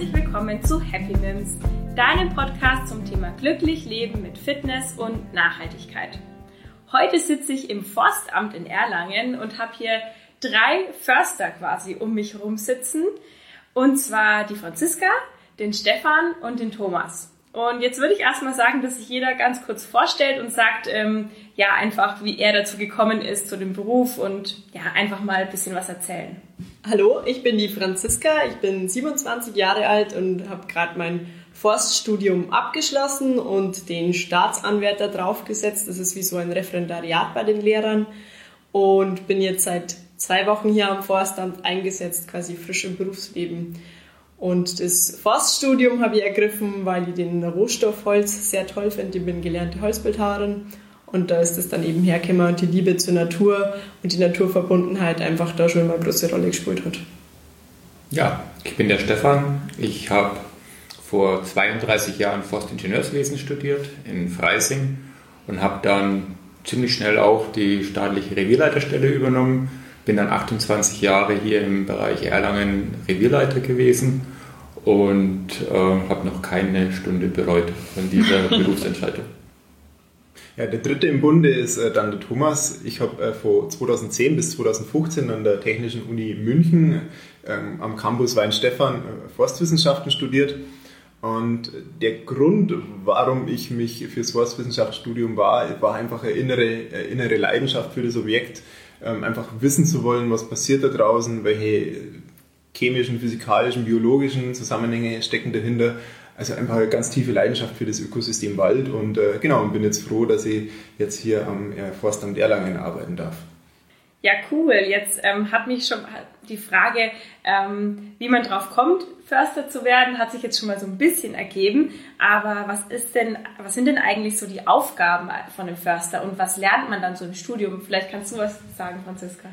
herzlich willkommen zu Happy Mims, deinem Podcast zum Thema glücklich leben mit Fitness und Nachhaltigkeit. Heute sitze ich im Forstamt in Erlangen und habe hier drei Förster quasi um mich herum sitzen. Und zwar die Franziska, den Stefan und den Thomas. Und jetzt würde ich erstmal sagen, dass sich jeder ganz kurz vorstellt und sagt, ähm, ja, einfach, wie er dazu gekommen ist, zu dem Beruf und ja, einfach mal ein bisschen was erzählen. Hallo, ich bin die Franziska, ich bin 27 Jahre alt und habe gerade mein Forststudium abgeschlossen und den Staatsanwärter draufgesetzt. Das ist wie so ein Referendariat bei den Lehrern und bin jetzt seit zwei Wochen hier am Forstamt eingesetzt, quasi frisch im Berufsleben. Und das Forststudium habe ich ergriffen, weil ich den Rohstoff Holz sehr toll finde. Ich bin gelernte Holzbildhauerin und da ist es dann eben hergekommen und die Liebe zur Natur und die Naturverbundenheit einfach da schon mal eine große Rolle gespielt hat. Ja, ich bin der Stefan. Ich habe vor 32 Jahren Forstingenieurswesen studiert in Freising und habe dann ziemlich schnell auch die staatliche Revierleiterstelle übernommen. Bin dann 28 Jahre hier im Bereich Erlangen Revierleiter gewesen und äh, habe noch keine Stunde bereut von dieser Berufsentscheidung. Ja, der dritte im Bunde ist äh, dann der Thomas. Ich habe äh, von 2010 bis 2015 an der Technischen Uni München ähm, am Campus Weinstefan äh, Forstwissenschaften studiert und der Grund, warum ich mich fürs Forstwissenschaftsstudium war, war einfach eine innere, eine innere Leidenschaft für das Objekt, ähm, einfach wissen zu wollen, was passiert da draußen, welche chemischen, physikalischen, biologischen Zusammenhänge stecken dahinter. Also einfach eine ganz tiefe Leidenschaft für das Ökosystem Wald und äh, genau, und bin jetzt froh, dass ich jetzt hier am äh, Forstamt Erlangen arbeiten darf. Ja, cool. Jetzt ähm, hat mich schon die Frage, ähm, wie man drauf kommt, Förster zu werden, hat sich jetzt schon mal so ein bisschen ergeben. Aber was ist denn, was sind denn eigentlich so die Aufgaben von einem Förster und was lernt man dann so im Studium? Vielleicht kannst du was sagen, Franziska.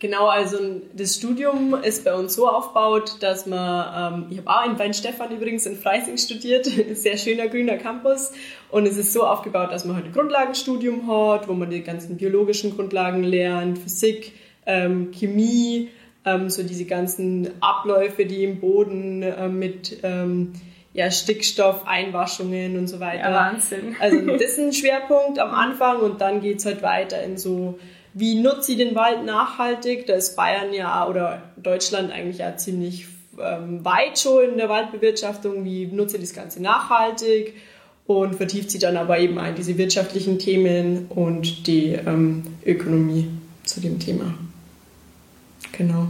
Genau, also das Studium ist bei uns so aufgebaut, dass man, ähm, ich habe auch in Weinstefan übrigens in Freising studiert, sehr schöner grüner Campus und es ist so aufgebaut, dass man halt ein Grundlagenstudium hat, wo man die ganzen biologischen Grundlagen lernt, Physik, ähm, Chemie, ähm, so diese ganzen Abläufe, die im Boden äh, mit ähm, ja, Stickstoff, Einwaschungen und so weiter. Ja, Wahnsinn. Also das ist ein Schwerpunkt am Anfang und dann geht's halt weiter in so wie nutze ich den Wald nachhaltig? Da ist Bayern ja oder Deutschland eigentlich ja ziemlich ähm, weit schon in der Waldbewirtschaftung. Wie nutze ich das Ganze nachhaltig? Und vertieft sie dann aber eben ein diese wirtschaftlichen Themen und die ähm, Ökonomie zu dem Thema. Genau.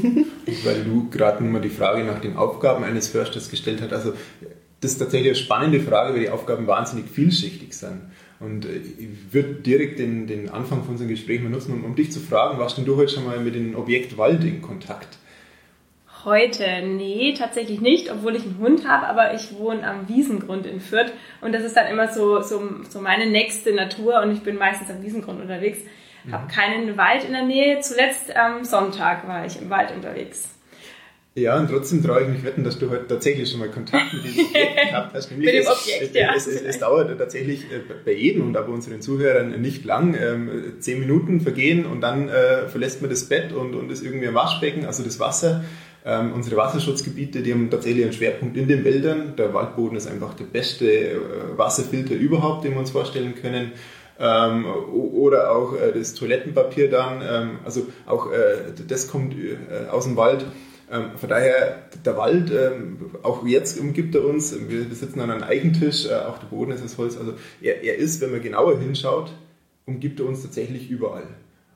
Weil du gerade nur mal die Frage nach den Aufgaben eines Försters gestellt hast. Also das ist tatsächlich eine spannende Frage, weil die Aufgaben wahnsinnig vielschichtig sind. Und äh, ich würde direkt den, den Anfang von unserem Gespräch mal nutzen, um, um dich zu fragen, warst denn du heute schon mal mit dem Objekt Wald in Kontakt? Heute, nee, tatsächlich nicht, obwohl ich einen Hund habe, aber ich wohne am Wiesengrund in Fürth und das ist dann immer so, so, so meine nächste Natur und ich bin meistens am Wiesengrund unterwegs. Mhm. Habe keinen Wald in der Nähe. Zuletzt am Sonntag war ich im Wald unterwegs. Ja, und trotzdem traue ich mich wetten, dass du heute tatsächlich schon mal Kontakt mit diesem Objekt gehabt hast. mit dem Objekt, es, ja. Es, es, es, dauert tatsächlich äh, bei jedem und auch bei unseren Zuhörern nicht lang. Ähm, zehn Minuten vergehen und dann äh, verlässt man das Bett und, und ist irgendwie ein Waschbecken, also das Wasser. Ähm, unsere Wasserschutzgebiete, die haben tatsächlich einen Schwerpunkt in den Wäldern. Der Waldboden ist einfach der beste äh, Wasserfilter überhaupt, den wir uns vorstellen können. Ähm, oder auch äh, das Toilettenpapier dann. Ähm, also auch äh, das kommt äh, aus dem Wald. Ähm, von daher, der Wald, ähm, auch jetzt umgibt er uns, wir, sitzen an einem Eichentisch, äh, auch der Boden ist aus Holz, also er, er ist, wenn man genauer hinschaut, umgibt er uns tatsächlich überall.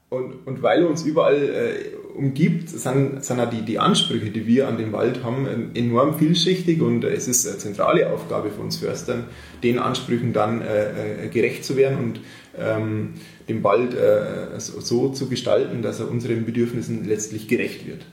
Und, und weil er uns überall äh, umgibt, sind, sind auch die, die Ansprüche, die wir an den Wald haben, enorm vielschichtig und es ist eine zentrale Aufgabe für uns Förstern, den Ansprüchen dann äh, äh gerecht zu werden und ähm, den Wald äh, so zu gestalten, dass er unseren Bedürfnissen letztlich gerecht wird.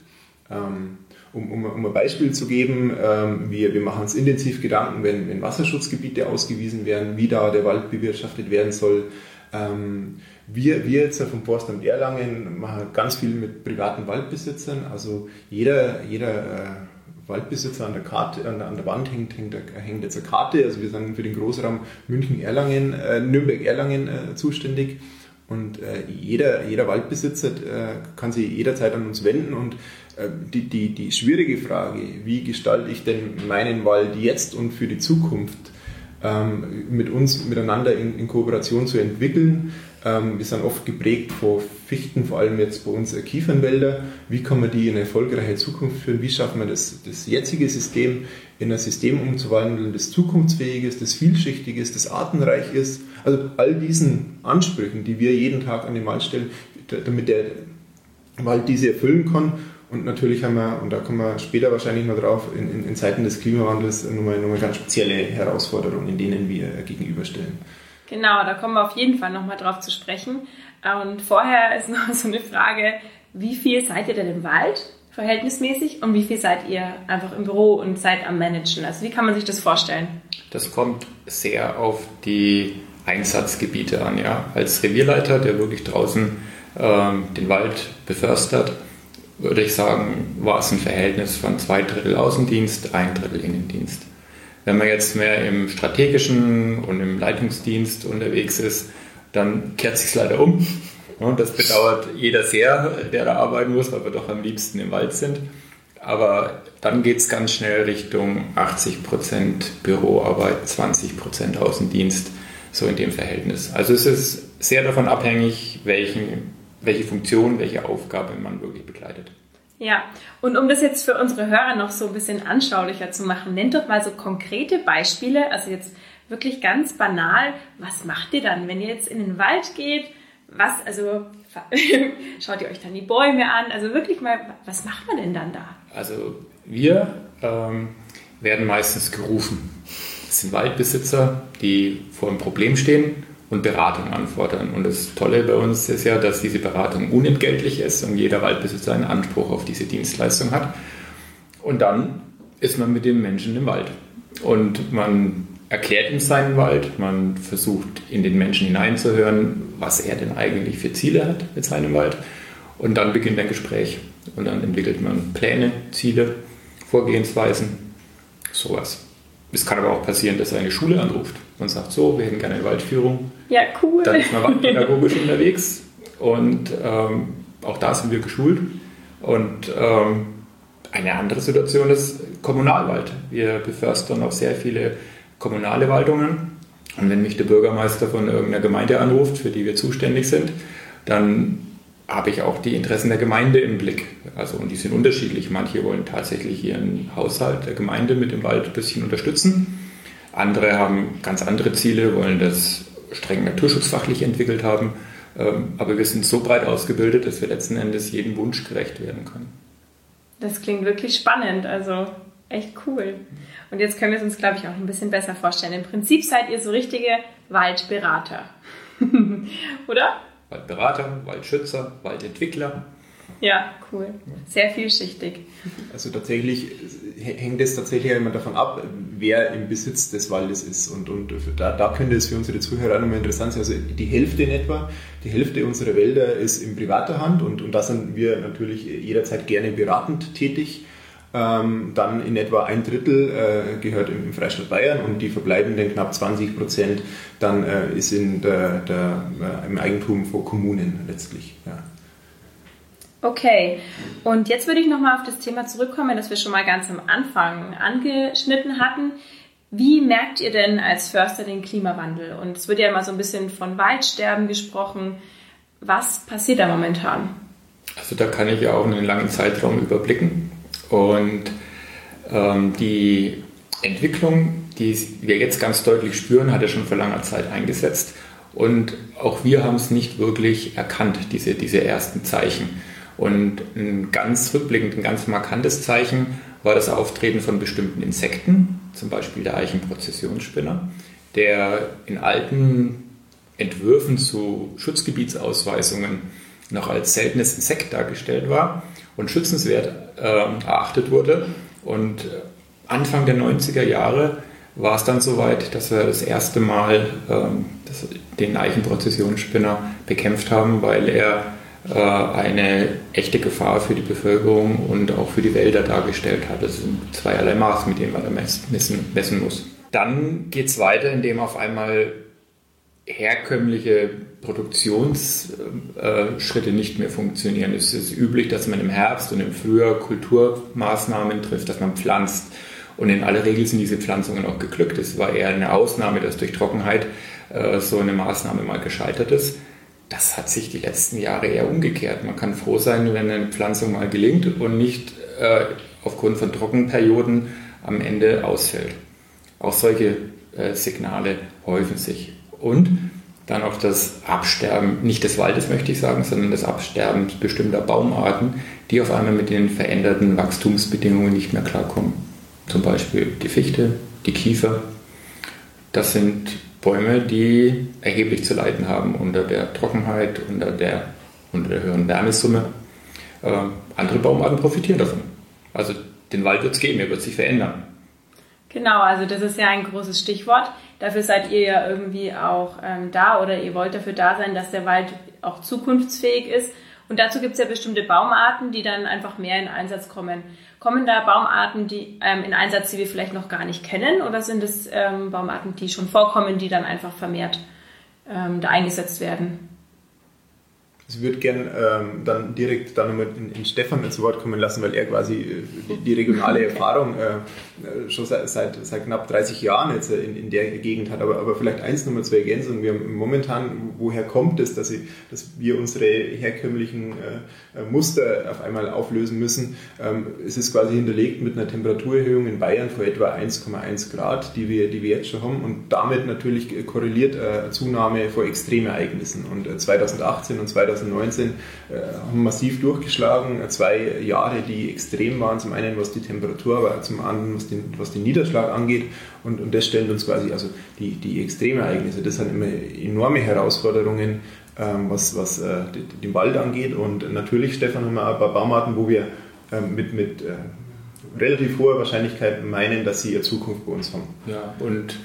Ähm, um, um, um, ein Beispiel zu geben, ähm, wir, wir machen uns intensiv Gedanken, wenn, wenn Wasserschutzgebiete ausgewiesen werden, wie da der Wald bewirtschaftet werden soll. Ähm, wir, wir jetzt vom Forstamt Erlangen machen ganz viel mit privaten Waldbesitzern. Also jeder, jeder äh, Waldbesitzer an der Karte, an der, an der Wand hängt, hängt, hängt, jetzt eine Karte. Also wir sind für den Großraum München-Erlangen, äh, Nürnberg-Erlangen äh, zuständig. Und äh, jeder, jeder Waldbesitzer äh, kann sich jederzeit an uns wenden und die, die, die schwierige Frage, wie gestalte ich denn meinen Wald jetzt und für die Zukunft ähm, mit uns miteinander in, in Kooperation zu entwickeln, ähm, wir sind oft geprägt von Fichten, vor allem jetzt bei uns Kiefernwälder. Wie kann man die in eine erfolgreiche Zukunft führen? Wie schaffen wir das, das jetzige System in ein System umzuwandeln, das zukunftsfähig ist, das vielschichtig ist, das artenreich ist? Also all diesen Ansprüchen, die wir jeden Tag an den Wald stellen, damit der Wald diese erfüllen kann. Und natürlich haben wir, und da kommen wir später wahrscheinlich noch drauf, in, in, in Zeiten des Klimawandels nochmal, nochmal ganz spezielle Herausforderungen, denen wir gegenüberstellen. Genau, da kommen wir auf jeden Fall nochmal drauf zu sprechen. Und vorher ist noch so eine Frage, wie viel seid ihr denn im Wald verhältnismäßig und wie viel seid ihr einfach im Büro und seid am Managen? Also wie kann man sich das vorstellen? Das kommt sehr auf die Einsatzgebiete an. Ja? Als Revierleiter, der wirklich draußen ähm, den Wald beförstert, würde ich sagen, war es ein Verhältnis von zwei Drittel Außendienst, ein Drittel Innendienst. Wenn man jetzt mehr im strategischen und im Leitungsdienst unterwegs ist, dann kehrt sich leider um. Und das bedauert jeder sehr, der da arbeiten muss, weil wir doch am liebsten im Wald sind. Aber dann geht es ganz schnell Richtung 80% Büroarbeit, 20% Außendienst, so in dem Verhältnis. Also es ist sehr davon abhängig, welchen, welche Funktion, welche Aufgabe man wirklich begleitet. Ja, und um das jetzt für unsere Hörer noch so ein bisschen anschaulicher zu machen, nennt doch mal so konkrete Beispiele, also jetzt wirklich ganz banal, was macht ihr dann, wenn ihr jetzt in den Wald geht? Was, also schaut ihr euch dann die Bäume an? Also wirklich mal, was macht man denn dann da? Also wir ähm, werden meistens gerufen. Das sind Waldbesitzer, die vor einem Problem stehen und Beratung anfordern. Und das Tolle bei uns ist ja, dass diese Beratung unentgeltlich ist und jeder Waldbesitzer einen Anspruch auf diese Dienstleistung hat. Und dann ist man mit dem Menschen im Wald. Und man erklärt ihm seinen Wald, man versucht in den Menschen hineinzuhören, was er denn eigentlich für Ziele hat mit seinem Wald. Und dann beginnt ein Gespräch. Und dann entwickelt man Pläne, Ziele, Vorgehensweisen, sowas. Es kann aber auch passieren, dass er eine Schule anruft und sagt, so, wir hätten gerne eine Waldführung. Ja, cool. Dann ist man waldpädagogisch unterwegs und ähm, auch da sind wir geschult. Und ähm, eine andere Situation ist Kommunalwald. Wir beförstern auch sehr viele kommunale Waldungen. Und wenn mich der Bürgermeister von irgendeiner Gemeinde anruft, für die wir zuständig sind, dann habe ich auch die Interessen der Gemeinde im Blick. Also, und die sind unterschiedlich. Manche wollen tatsächlich ihren Haushalt der Gemeinde mit dem Wald ein bisschen unterstützen. Andere haben ganz andere Ziele, wollen das streng naturschutzfachlich entwickelt haben. Ähm, aber wir sind so breit ausgebildet, dass wir letzten Endes jedem Wunsch gerecht werden können. Das klingt wirklich spannend, also echt cool. Und jetzt können wir es uns, glaube ich, auch ein bisschen besser vorstellen. Im Prinzip seid ihr so richtige Waldberater. Oder? Waldberater, Waldschützer, Waldentwickler. Ja, cool. Sehr vielschichtig. Also tatsächlich hängt es tatsächlich immer davon ab, wer im Besitz des Waldes ist. Und, und da, da könnte es für unsere Zuhörer auch nochmal interessant sein. Also die Hälfte in etwa, die Hälfte unserer Wälder ist in privater Hand und, und da sind wir natürlich jederzeit gerne beratend tätig. Ähm, dann in etwa ein Drittel äh, gehört im, Freistaat Bayern und die verbleibenden knapp 20 Prozent dann äh, ist in der, der, äh, im Eigentum von Kommunen letztlich. Ja. Okay, und jetzt würde ich nochmal auf das Thema zurückkommen, das wir schon mal ganz am Anfang angeschnitten hatten. Wie merkt ihr denn als Förster den Klimawandel? Und es wird ja immer so ein bisschen von Waldsterben gesprochen. Was passiert da momentan? Also da kann ich ja auch einen langen Zeitraum überblicken. Und ähm, die Entwicklung, die wir jetzt ganz deutlich spüren, hat ja schon vor langer Zeit eingesetzt. Und auch wir haben es nicht wirklich erkannt, diese, diese ersten Zeichen. Und ein ganz rückblickend, ein ganz markantes Zeichen war das Auftreten von bestimmten Insekten, zum Beispiel der Eichenprozessionsspinner, der in alten Entwürfen zu Schutzgebietsausweisungen noch als seltenes Insekt dargestellt war und schützenswert äh, erachtet wurde. Und Anfang der 90er Jahre war es dann soweit, dass wir das erste Mal ähm, das, den Eichenprozessionsspinner bekämpft haben, weil er äh, eine echte Gefahr für die Bevölkerung und auch für die Wälder dargestellt hat. Das sind zweierlei Maß, mit denen man da messen, messen muss. Dann geht es weiter, indem auf einmal herkömmliche Produktionsschritte nicht mehr funktionieren. Es ist üblich, dass man im Herbst und im Frühjahr Kulturmaßnahmen trifft, dass man pflanzt. Und in aller Regel sind diese Pflanzungen auch geglückt. Es war eher eine Ausnahme, dass durch Trockenheit äh, so eine Maßnahme mal gescheitert ist. Das hat sich die letzten Jahre eher umgekehrt. Man kann froh sein, wenn eine Pflanzung mal gelingt und nicht äh, aufgrund von Trockenperioden am Ende ausfällt. Auch solche äh, Signale häufen sich. Und dann auch das Absterben, nicht des Waldes möchte ich sagen, sondern das Absterben bestimmter Baumarten, die auf einmal mit den veränderten Wachstumsbedingungen nicht mehr klarkommen. Zum Beispiel die Fichte, die Kiefer. Das sind Bäume, die erheblich zu leiden haben unter der Trockenheit, unter der, unter der höheren Wärmesumme. Äh, andere Baumarten profitieren davon. Also den Wald wird es geben, er wird sich verändern. Genau, also das ist ja ein großes Stichwort. Dafür seid ihr ja irgendwie auch ähm, da oder ihr wollt dafür da sein, dass der Wald auch zukunftsfähig ist. Und dazu gibt es ja bestimmte Baumarten, die dann einfach mehr in Einsatz kommen. Kommen da Baumarten die, ähm, in Einsatz, die wir vielleicht noch gar nicht kennen, oder sind es ähm, Baumarten, die schon vorkommen, die dann einfach vermehrt ähm, da eingesetzt werden? Ich würde gerne ähm, dann direkt dann nochmal in, in Stefan zu Wort kommen lassen, weil er quasi äh, die, die regionale Erfahrung äh, äh schon seit, seit, seit, knapp 30 Jahren jetzt äh, in, in der Gegend hat. Aber, aber vielleicht eins nochmal zur Ergänzung. Wir haben momentan, woher kommt es, dass, ich, dass wir unsere herkömmlichen äh, Muster auf einmal auflösen müssen? Ähm, es ist quasi hinterlegt mit einer Temperaturerhöhung in Bayern von etwa 1,1 Grad, die wir, die wir jetzt schon haben. Und damit natürlich korreliert äh, Zunahme vor Extremereignissen. Und 2018 und 2019 2019 äh, haben massiv durchgeschlagen. Zwei Jahre, die extrem waren. Zum einen was die Temperatur, aber zum anderen was den, was den Niederschlag angeht. Und, und das stellt uns quasi, also die, die Extremereignisse, das sind immer enorme Herausforderungen, ähm, was, was äh, den Wald angeht. Und natürlich, Stefan, haben wir ein paar Baumarten, wo wir ähm, mit, mit äh, relativ hoher Wahrscheinlichkeit meinen, dass sie ihre Zukunft bei uns haben. Ja, und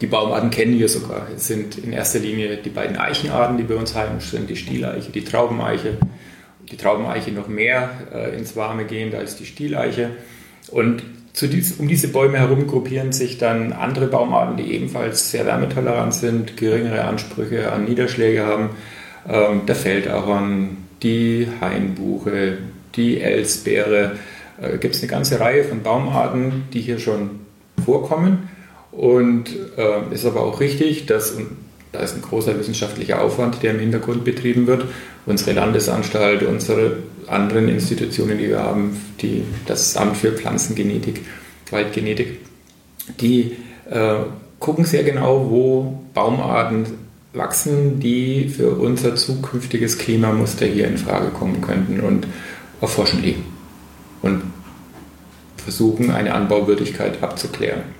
die Baumarten kennen wir sogar. Es sind in erster Linie die beiden Eichenarten, die bei uns heimisch sind, die Stieleiche, die Traubeneiche. Die Traubeneiche noch mehr äh, ins Warme gehend als die Stieleiche. Und dies, um diese Bäume herum gruppieren sich dann andere Baumarten, die ebenfalls sehr wärmetolerant sind, geringere Ansprüche an Niederschläge haben. Ähm, der Feldahorn, die Hainbuche, die Elsbeere. Äh, Gibt es eine ganze Reihe von Baumarten, die hier schon vorkommen und äh, ist aber auch richtig, dass, und da ist ein großer wissenschaftlicher Aufwand, der im Hintergrund betrieben wird, unsere Landesanstalt, unsere anderen Institutionen, die wir haben, die, das Amt für Pflanzengenetik, Waldgenetik, die äh, gucken sehr genau, wo Baumarten wachsen, die für unser zukünftiges Klimamuster hier in Frage kommen könnten und erforschen die und versuchen, eine Anbauwürdigkeit abzuklären.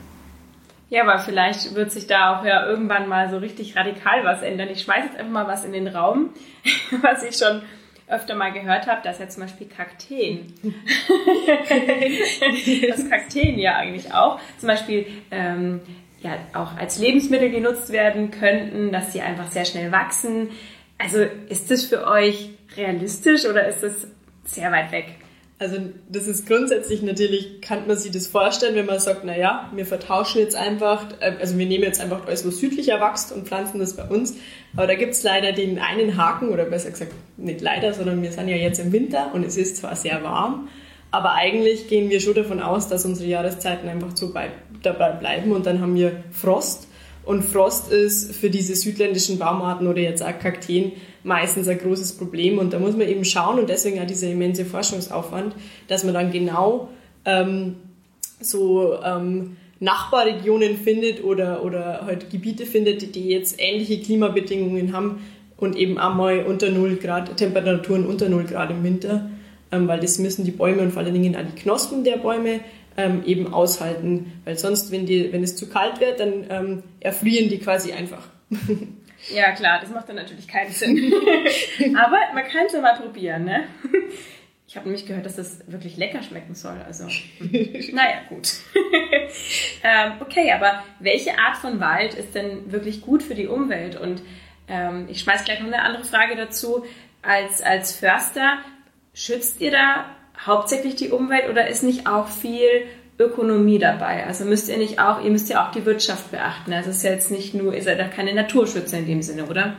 Ja, aber vielleicht wird sich da auch ja irgendwann mal so richtig radikal was ändern. Ich schmeiße jetzt einfach mal was in den Raum, was ich schon öfter mal gehört habe, dass ja zum Beispiel Kakteen, dass Kakteen ja eigentlich auch zum Beispiel ähm, ja auch als Lebensmittel genutzt werden könnten, dass sie einfach sehr schnell wachsen. Also ist das für euch realistisch oder ist das sehr weit weg? Also das ist grundsätzlich natürlich, kann man sich das vorstellen, wenn man sagt, na ja, wir vertauschen jetzt einfach, äh, also wir nehmen jetzt einfach alles, was südlicher wächst und pflanzen das bei uns. Aber da gibt's leider den einen Haken, oder besser gesagt, nicht leider, sondern wir sind ja jetzt im Winter und es ist zwar sehr warm, aber eigentlich gehen wir schon davon aus, dass unsere Jahreszeiten einfach so bei, dabei bleiben und dann haben wir Frost. Und Frost ist für diese südländischen Baumarten oder jetzt auch Kakteen meistens ein großes Problem. Und da muss man eben schauen und deswegen auch dieser immense Forschungsaufwand, dass man dann genau ähm, so ähm, Nachbarregionen findet oder, oder halt Gebiete findet, die jetzt ähnliche Klimabedingungen haben und eben einmal unter 0 Grad, Temperaturen unter 0 Grad im Winter, ähm, weil das müssen die Bäume und vor allen Dingen auch die Knospen der Bäume ähm, eben aushalten, weil sonst, wenn, die, wenn es zu kalt wird, dann ähm, erfrieren die quasi einfach. Ja, klar, das macht dann natürlich keinen Sinn. Aber man kann es ja mal probieren, ne? Ich habe nämlich gehört, dass das wirklich lecker schmecken soll. Also, naja, gut. ähm, okay, aber welche Art von Wald ist denn wirklich gut für die Umwelt? Und ähm, ich schmeiß gleich noch eine andere Frage dazu. Als, als Förster, schützt ihr da hauptsächlich die Umwelt oder ist nicht auch viel Ökonomie dabei? Also müsst ihr nicht auch, ihr müsst ja auch die Wirtschaft beachten. Also es ist ja jetzt nicht nur, ihr seid ja keine Naturschützer in dem Sinne, oder?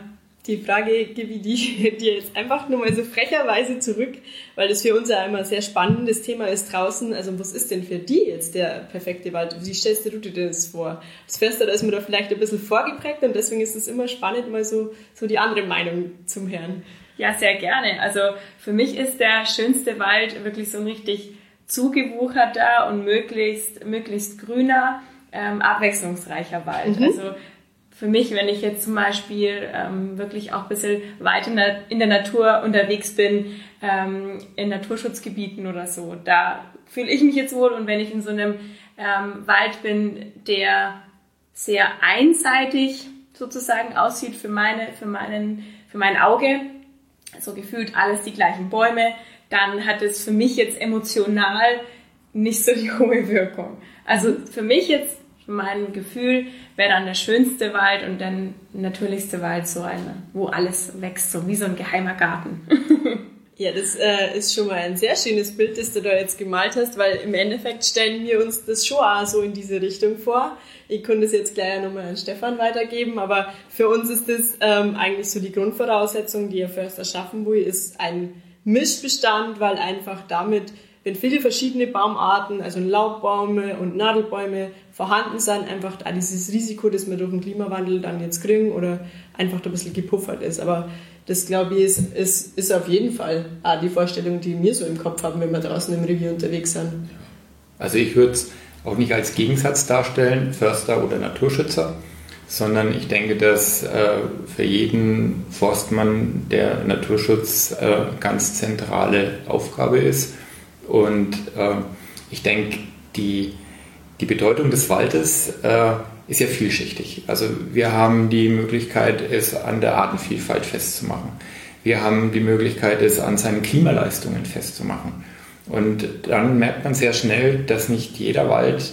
Die Frage gebe ich dir jetzt einfach nur mal so frecherweise zurück, weil das für uns ja immer ein sehr spannendes Thema ist draußen. Also was ist denn für die jetzt der perfekte Wald? Wie stellst du dir das vor? Das Förster, da ist mir da vielleicht ein bisschen vorgeprägt und deswegen ist es immer spannend, mal so, so die andere Meinung zum Hören. Ja, sehr gerne. Also für mich ist der schönste Wald wirklich so ein richtig zugewucherter und möglichst, möglichst grüner, ähm, abwechslungsreicher Wald. Mhm. Also für mich, wenn ich jetzt zum Beispiel ähm, wirklich auch ein bisschen weit in der, in der Natur unterwegs bin, ähm, in Naturschutzgebieten oder so, da fühle ich mich jetzt wohl. Und wenn ich in so einem ähm, Wald bin, der sehr einseitig sozusagen aussieht für meine, für meinen, für mein Auge, so gefühlt alles die gleichen Bäume, dann hat es für mich jetzt emotional nicht so die hohe Wirkung. Also für mich jetzt, mein Gefühl, wäre dann der schönste Wald und der natürlichste Wald so eine, wo alles wächst, so wie so ein geheimer Garten. Ja, das äh, ist schon mal ein sehr schönes Bild, das du da jetzt gemalt hast, weil im Endeffekt stellen wir uns das schon auch so in diese Richtung vor. Ich konnte es jetzt gleich nochmal an Stefan weitergeben, aber für uns ist das ähm, eigentlich so die Grundvoraussetzung, die ihr Förster schaffen will, ist ein Mischbestand, weil einfach damit, wenn viele verschiedene Baumarten, also Laubbäume und Nadelbäume vorhanden sind, einfach da dieses Risiko, das wir durch den Klimawandel dann jetzt kriegen oder einfach da ein bisschen gepuffert ist. Aber das glaube ich ist, ist, ist auf jeden Fall auch die Vorstellung, die wir so im Kopf haben, wenn wir draußen im Revier unterwegs sind. Also ich würde es auch nicht als Gegensatz darstellen, Förster oder Naturschützer, sondern ich denke, dass äh, für jeden Forstmann der Naturschutz äh, ganz zentrale Aufgabe ist. Und äh, ich denke, die, die Bedeutung des Waldes äh, ist ja vielschichtig. Also wir haben die Möglichkeit, es an der Artenvielfalt festzumachen. Wir haben die Möglichkeit, es an seinen Klimaleistungen festzumachen. Und dann merkt man sehr schnell, dass nicht jeder Wald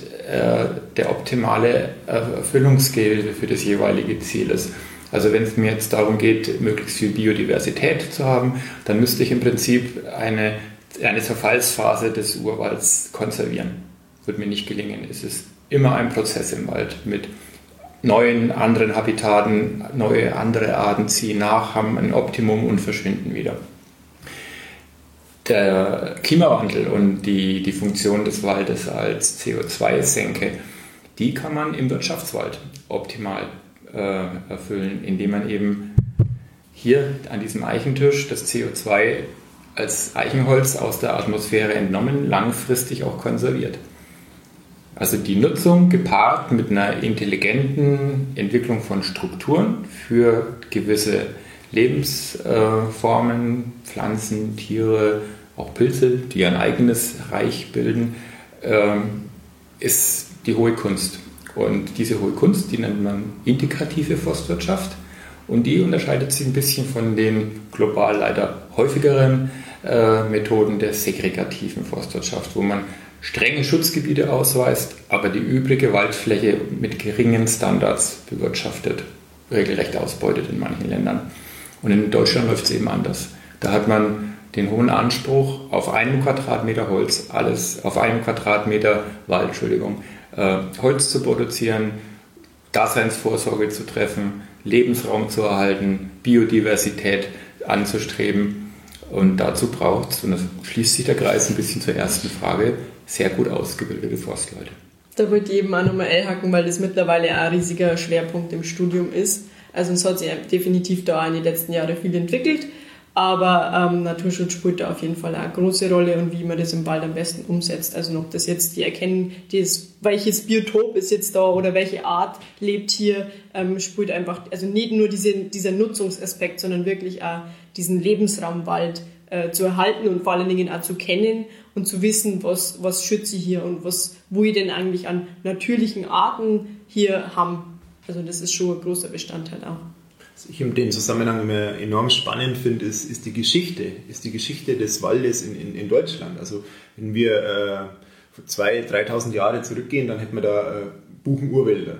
der optimale Erfüllungsgehilfe für das jeweilige Ziel ist. Also wenn es mir jetzt darum geht, möglichst viel Biodiversität zu haben, dann müsste ich im Prinzip eine, eine Verfallsphase des Urwalds konservieren. Wird mir nicht gelingen. Es ist immer ein Prozess im Wald mit neuen anderen Habitaten, neue andere Arten ziehen nach, haben ein Optimum und verschwinden wieder der Klimawandel und die, die Funktion des Waldes als CO2-Senke, die kann man im Wirtschaftswald optimal äh, erfüllen, indem man eben hier an diesem Eichentisch das CO2 als Eichenholz aus der Atmosphäre entnommen, langfristig auch konserviert. Also die Nutzung gepaart mit einer intelligenten Entwicklung von Strukturen für gewisse Lebensformen, Pflanzen, Tiere, auch Pilze, die ein eigenes Reich bilden, ähm, ist die hohe Kunst. Und diese hohe Kunst, die nennt man integrative Forstwirtschaft. Und die unterscheidet sich ein bisschen von den global leider häufigeren äh, Methoden der segregativen Forstwirtschaft, wo man strenge Schutzgebiete ausweist, aber die übrige Waldfläche mit geringen Standards bewirtschaftet, regelrecht ausbeutet in manchen Ländern. Und in Deutschland läuft es eben anders. Da hat man den hohen Anspruch, auf einem Quadratmeter Holz, alles auf einem Quadratmeter Wald, Entschuldigung, äh, Holz zu produzieren, Daseinsvorsorge zu treffen, Lebensraum zu erhalten, Biodiversität anzustreben. Und dazu braucht es, und das schließt sich der Kreis ein bisschen zur ersten Frage, sehr gut ausgebildete Forstleute. Da wollte ich eben auch nochmal einhaken, weil das mittlerweile auch ein riesiger Schwerpunkt im Studium ist. Also es hat sich definitiv da in den letzten Jahren viel entwickelt. Aber ähm, Naturschutz spielt da auf jeden Fall eine große Rolle und wie man das im Wald am besten umsetzt. Also ob das jetzt die erkennen, welches Biotop ist jetzt da oder welche Art lebt hier, ähm, spielt einfach, also nicht nur diese, dieser Nutzungsaspekt, sondern wirklich auch diesen Lebensraum Wald äh, zu erhalten und vor allen Dingen auch zu kennen und zu wissen, was, was schütze ich hier und was, wo ich denn eigentlich an natürlichen Arten hier haben. Also das ist schon ein großer Bestandteil auch. Was ich in dem Zusammenhang immer enorm spannend finde, ist, ist die Geschichte, ist die Geschichte des Waldes in, in, in Deutschland. Also wenn wir äh, 2.000, 3.000 Jahre zurückgehen, dann hätten wir da äh, Buchenurwälder.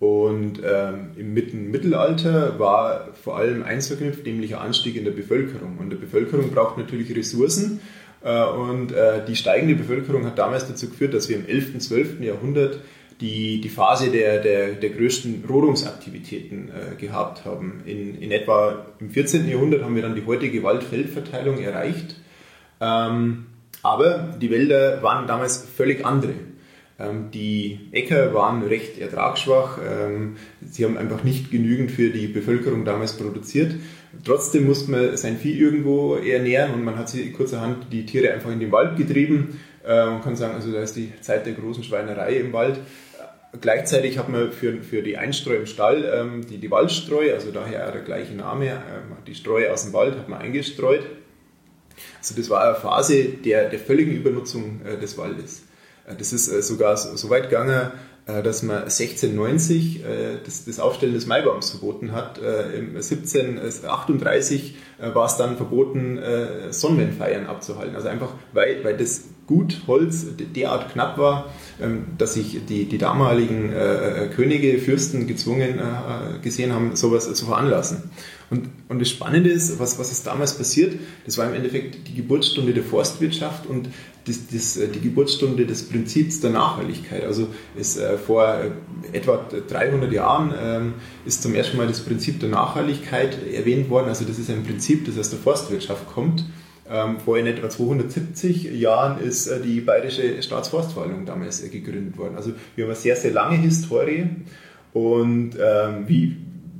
Und ähm, im Mittelalter war vor allem eins verknüpft, nämlich ein Anstieg in der Bevölkerung. Und die Bevölkerung braucht natürlich Ressourcen und die steigende Bevölkerung hat damals dazu geführt, dass wir im 11., 12. Jahrhundert die, die Phase der, der, der größten Rodungsaktivitäten äh, gehabt haben. In, in etwa im 14. Jahrhundert haben wir dann die heutige Wald-Feld-Verteilung erreicht. Ähm, aber die Wälder waren damals völlig andere. Ähm, die Äcker waren recht ertragsschwach. Ähm, sie haben einfach nicht genügend für die Bevölkerung damals produziert. Trotzdem musste man sein Vieh irgendwo ernähren und man hat sie kurzerhand die Tiere einfach in den Wald getrieben. Äh, man kann sagen, also da ist die Zeit der großen Schweinerei im Wald. Gleichzeitig hat man für, für die Einstreu im Stall ähm, die, die Waldstreu, also daher der gleiche Name, ähm, die Streu aus dem Wald hat man eingestreut. Also das war eine Phase der, der völligen Übernutzung äh, des Waldes. Äh, das ist äh, sogar so, so, weit gegangen, äh, dass man 1690 äh, das, das, Aufstellen des Maibaums verboten hat. Äh, 1738 war es dann verboten, Sonnenwendfeiern abzuhalten. Also einfach, weil, weil das Gut Holz derart knapp war, ähm, dass sich die, die damaligen äh, äh, Könige, Fürsten gezwungen äh, gesehen haben, sowas zu veranlassen. Und, und das Spannende ist, was, was ist damals passiert, das war im Endeffekt die Geburtsstunde der Forstwirtschaft und das, das, die Geburtsstunde des Prinzips der Nachhaltigkeit. Also ist, äh, vor etwa 300 Jahren ähm, ist zum ersten Mal das Prinzip der Nachhaltigkeit erwähnt worden. Also das ist ein Prinzip, das aus der Forstwirtschaft kommt vor in etwa 270 Jahren ist äh, die Bayerische Staatsforstverwaltung damals äh, gegründet worden. Also wir haben eine sehr, sehr lange Historie und ähm, wie,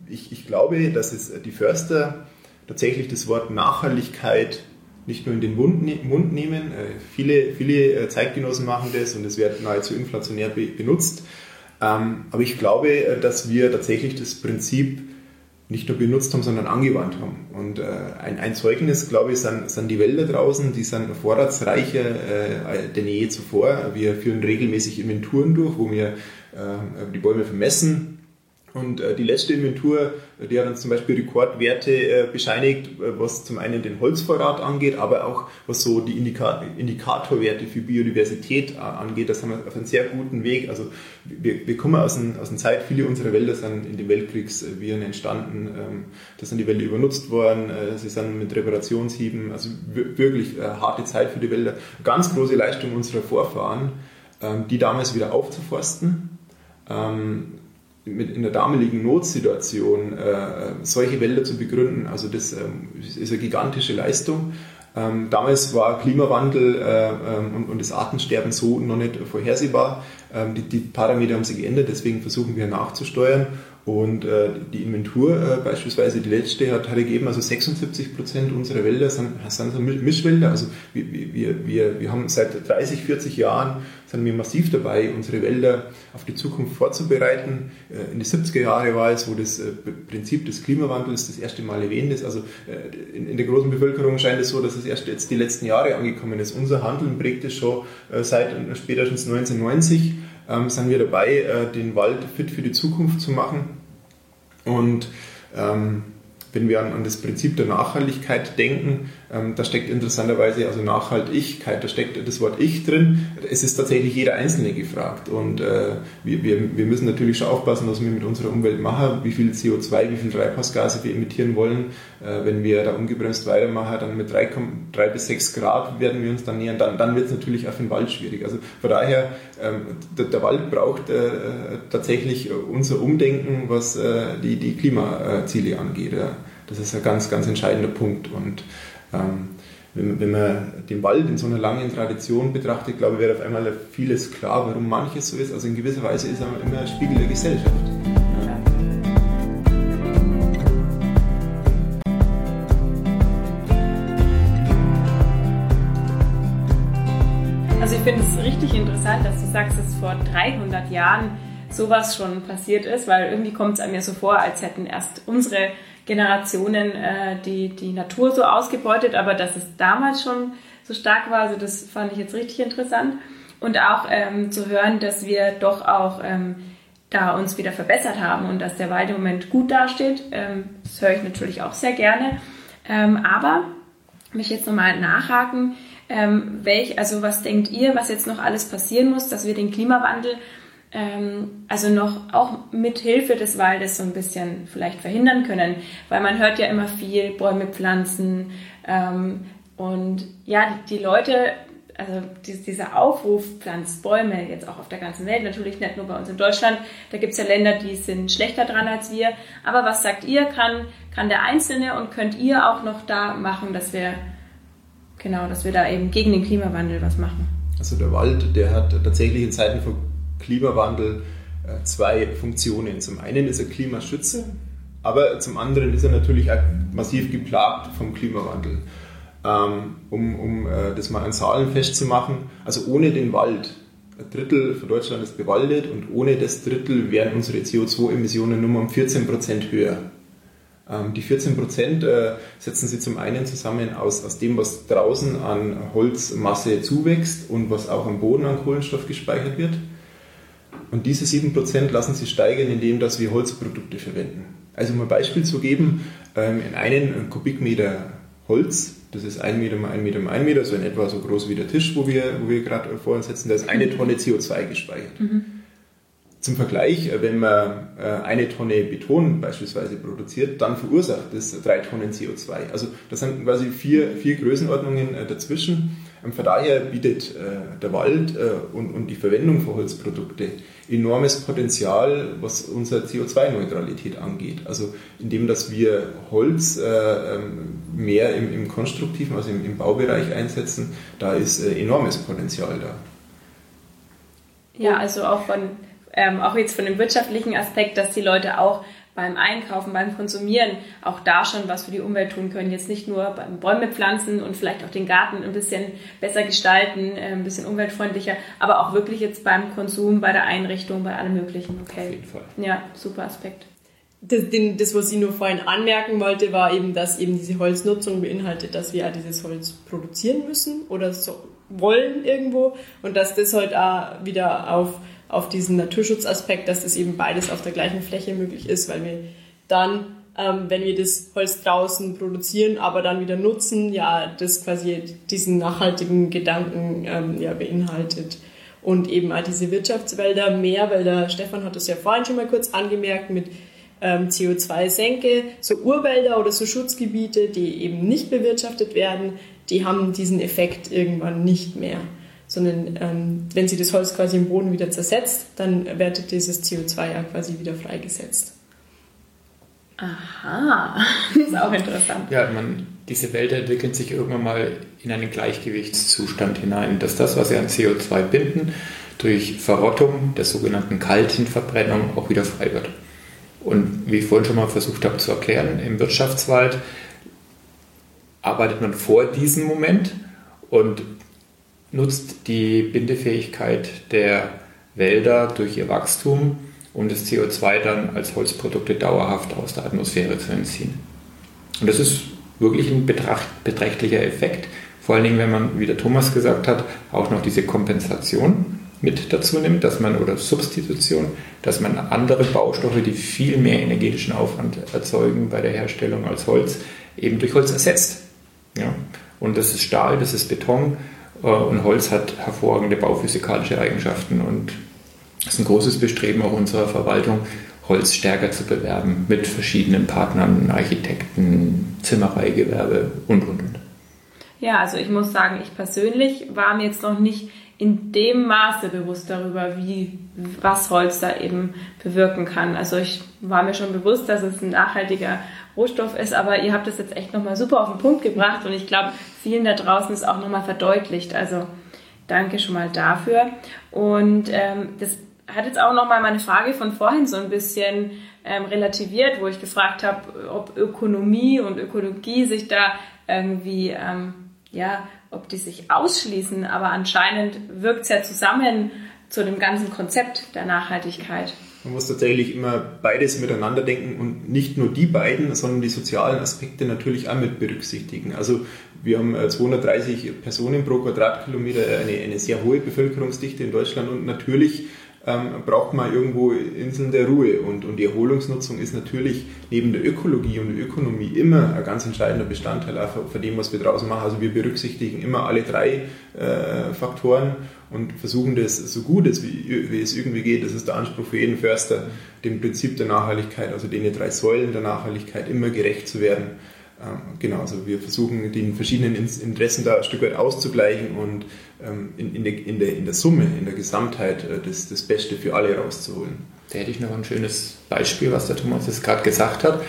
ich, ich glaube, dass es die Förster tatsächlich das Wort Nachhaltigkeit nicht nur in den Mund, ne nehmen. Äh, viele, viele Zeitgenossen machen das und es wird nahezu inflationär be benutzt. Ähm, aber ich glaube, dass wir tatsächlich das Prinzip nicht nur benutzt haben, sondern angewandt haben. Und äh, ein, ein, Zeugnis, glaube ich, sind, sind die Wälder draußen, die sind vorratsreicher äh, denn je zuvor. Wir führen regelmäßig Inventuren durch, wo wir äh, die Bäume vermessen, und äh, die letzte Inventur, die hat uns zum Beispiel Rekordwerte äh, bescheinigt, äh, was zum einen den Holzvorrat angeht, aber auch was so die Indika Indikatorwerte für Biodiversität angeht. Das haben wir auf einem sehr guten Weg. Also wir, wir kommen aus einer aus Zeit, viele unserer Wälder sind in den Weltkriegsviren entstanden. Ähm, da sind die Wälder übernutzt worden, sie sind mit Reparationshieben, also wirklich harte Zeit für die Wälder. Ganz große Leistung unserer Vorfahren, ähm, die damals wieder aufzuforsten ähm, mit in der damaligen Notsituation äh, solche Wälder zu begründen, also das ähm, ist eine gigantische Leistung. Ähm, damals war Klimawandel äh, ähm, und, und, das Artensterben so noch nicht vorhersehbar. Ähm, die, die, Parameter haben sich geändert, deswegen versuchen wir nachzusteuern. Und äh, die Inventur äh, beispielsweise, die letzte, hat, hat ergeben, also 76 Prozent unserer Wälder sind, sind so Mischwälder. Also wir, wir, wir, wir haben seit 30, 40 Jahren sind wir massiv dabei, unsere Wälder auf die Zukunft vorzubereiten. Äh, in den 70er Jahren war es, wo das äh, Prinzip des Klimawandels das erste Mal erwähnt ist. Also äh, in, in der großen Bevölkerung scheint es so, dass es erst jetzt die letzten Jahre angekommen ist. Unser Handeln prägt es schon seit spätestens 1990 ähm, sind wir dabei, äh, den Wald fit für die Zukunft zu machen. Und ähm, wenn wir an, an, das Prinzip der Nachhaltigkeit denken, ähm, da steckt interessanterweise also Nachhaltigkeit, da steckt das Wort Ich drin. Es ist tatsächlich jeder Einzelne gefragt. Und äh, wir, wir, wir müssen natürlich schon aufpassen, was wir mit unserer Umwelt machen, wie viel CO2, wie viel Treibhausgase wir emittieren wollen. Äh, wenn wir da ungebremst weitermachen, dann mit 3, 3 bis 6 Grad werden wir uns dann nähern, dann, dann wird es natürlich auch für den Wald schwierig. Also von daher, ähm, der, der, Wald braucht äh, tatsächlich unser Umdenken, was äh, die, die Klimaziele angeht. Ja. Das ist ein ganz, ganz entscheidender Punkt. Und wenn, wenn, man den Wald in so einer langen Tradition betrachtet, glaube ich, wird auf einmal vieles klar, warum manches so ist. Also in gewisser Weise ist er immer ein Spiegel der Gesellschaft. Also ich finde es richtig interessant, dass du sagst, dass vor 300 Jahren sowas schon passiert ist, weil irgendwie kommt es ja so vor, als hätten erst unsere Generationen äh, die, die Natur so ausgebeutet, aber dass es damals schon so stark war, also das fand ich jetzt richtig interessant. Und auch ähm, zu hören, dass wir doch auch ähm, da uns wieder verbessert haben und dass der Wald im Moment gut dasteht. Ähm, das höre ich natürlich auch sehr gerne. Ähm, aber mich jetzt nochmal nachhaken, ähm, welch, also was denkt ihr, was jetzt noch alles passieren muss, dass wir den Klimawandel also noch auch mit Hilfe des Waldes so ein bisschen vielleicht verhindern können, weil man hört ja immer viel Bäume pflanzen, ähm, und ja, die Leute, also dieser Aufruf, pflanzt Bäume, jetzt auch auf der ganzen Welt, natürlich nicht nur bei uns in Deutschland, da gibt es ja Länder, die sind schlechter dran als wir. Aber was sagt ihr, kann, kann der Einzelne und könnt ihr auch noch da machen, dass wir, genau, dass wir da eben gegen den Klimawandel was machen? Also der Wald, der hat tatsächlich in Zeiten von Klimawandel äh, zwei Funktionen. Zum einen ist er Klimaschütze, aber zum anderen ist er natürlich auch massiv geplagt vom Klimawandel. Ähm, um, um äh, das mal an Zahlen festzumachen, also ohne den Wald, ein Drittel von Deutschland ist bewaldet und ohne das Drittel wären unsere CO2-Emissionen nur um 14 Prozent höher. Ähm, die 14 Prozent äh, setzen sie zum einen zusammen aus, aus dem, was draußen an Holzmasse zuwächst und was auch am Boden an Kohlenstoff gespeichert wird. Und diese 7 Prozent lassen sie steigern, indem dass wir Holzprodukte verwenden. Also um ein Beispiel zu geben, ähm, in einen Kubikmeter Holz, das ist 1 Meter mal 1 Meter mal 1 Meter, so in etwa so groß wie der Tisch, wo wir, wo wir gerade vor uns sitzen, da ist eine Tonne CO2 gespeichert. Mhm. Zum Vergleich, äh, wenn man äh, eine Tonne Beton beispielsweise produziert, dann verursacht das drei Tonnen CO2. Also das sind quasi vier, vier Größenordnungen äh, dazwischen. Ähm, von daher bietet der Wald und, und die Verwendung von Holzprodukte enormes Potenzial, was unsere CO2-Neutralität angeht. Also indem, dass wir Holz ähm, mehr im, konstruktiven, also im, Baubereich einsetzen, da ist enormes Potenzial da. Ja, also auch von ähm, auch jetzt von dem wirtschaftlichen Aspekt, dass die Leute auch beim Einkaufen, beim Konsumieren auch da schon was für die Umwelt tun können. Jetzt nicht nur beim Bäume pflanzen und vielleicht auch den Garten ein bisschen besser gestalten, äh, ein bisschen umweltfreundlicher, aber auch wirklich jetzt beim Konsum, bei der Einrichtung, bei allem Möglichen. Okay. Auf jeden Fall. Ja, super Aspekt. Das, den, das, was ich nur vorhin anmerken wollte, war eben, dass eben diese Holznutzung beinhaltet, dass wir ja dieses Holz produzieren müssen oder so wollen irgendwo und dass das halt auch wieder auf auf diesen Naturschutzaspekt, dass das eben beides auf der gleichen Fläche möglich ist, weil wir dann, ähm, wenn wir das Holz draußen produzieren, aber dann wieder nutzen, ja, das quasi diesen nachhaltigen Gedanken ähm, ja, beinhaltet. Und eben auch diese Wirtschaftswälder mehr, weil der Stefan hat das ja vorhin schon mal kurz angemerkt mit ähm, CO2-Senke, so Urwälder oder so Schutzgebiete, die eben nicht bewirtschaftet werden, die haben diesen Effekt irgendwann nicht mehr sondern ähm, wenn sie das Holz quasi im Boden wieder zersetzt, dann wird dieses CO2 ja quasi wieder freigesetzt. Aha, das ist auch interessant. Ja, man, diese Wälder entwickeln sich irgendwann mal in einen Gleichgewichtszustand hinein, dass das, was sie an CO2 binden, durch Verrottung der sogenannten kalten Verbrennung auch wieder frei wird. Und wie ich vorhin schon mal versucht habe zu erklären, im Wirtschaftswald arbeitet man vor diesem Moment und nutzt die Bindefähigkeit der Wälder durch ihr Wachstum, um das CO2 dann als Holzprodukte dauerhaft aus der Atmosphäre zu entziehen. Und das ist wirklich ein beträchtlicher Effekt, vor allen Dingen, wenn man, wie der Thomas gesagt hat, auch noch diese Kompensation mit dazu nimmt, dass man oder Substitution, dass man andere Baustoffe, die viel mehr energetischen Aufwand erzeugen bei der Herstellung als Holz, eben durch Holz ersetzt. Ja? Und das ist Stahl, das ist Beton, und Holz hat hervorragende bauphysikalische Eigenschaften und es ist ein großes Bestreben auch unserer Verwaltung, Holz stärker zu bewerben mit verschiedenen Partnern, Architekten, Zimmereigewerbe und, und, und. Ja, also ich muss sagen, ich persönlich war mir jetzt noch nicht in dem Maße bewusst darüber, wie, was Holz da eben bewirken kann. Also ich war mir schon bewusst, dass es ein nachhaltiger Rohstoff ist, aber ihr habt das jetzt echt nochmal super auf den Punkt gebracht und ich glaube, vielen da draußen ist auch nochmal verdeutlicht. Also danke schon mal dafür. Und ähm, das hat jetzt auch nochmal meine Frage von vorhin so ein bisschen ähm, relativiert, wo ich gefragt habe, ob Ökonomie und Ökologie sich da irgendwie, ähm, ja, ob die sich ausschließen, aber anscheinend wirkt es ja zusammen zu dem ganzen Konzept der Nachhaltigkeit. Man muss tatsächlich immer beides miteinander denken und nicht nur die beiden, sondern die sozialen Aspekte natürlich auch mit berücksichtigen. Also wir haben 230 äh, Personen pro Quadratkilometer, eine, eine sehr hohe Bevölkerungsdichte in Deutschland und natürlich ähm, braucht man irgendwo Inseln der Ruhe. Und, und die Erholungsnutzung ist natürlich neben der Ökologie und der Ökonomie immer ein ganz entscheidender Bestandteil auch für, dem, was wir draußen machen. Also wir berücksichtigen immer alle drei äh, Faktoren und versuchen das so gut es, wie, wie, es irgendwie geht. Das ist der Anspruch für jeden Förster, dem Prinzip der Nachhaltigkeit, also den drei Säulen der Nachhaltigkeit immer gerecht zu werden. Ähm, genau, also wir versuchen den verschiedenen Interessen da ein Stück weit auszugleichen und ähm, in, in, der, in, der, in der Summe, in der Gesamtheit äh, das, das Beste für alle rauszuholen. Da hätte ich noch ein schönes Beispiel, was der Thomas jetzt gerade gesagt hat,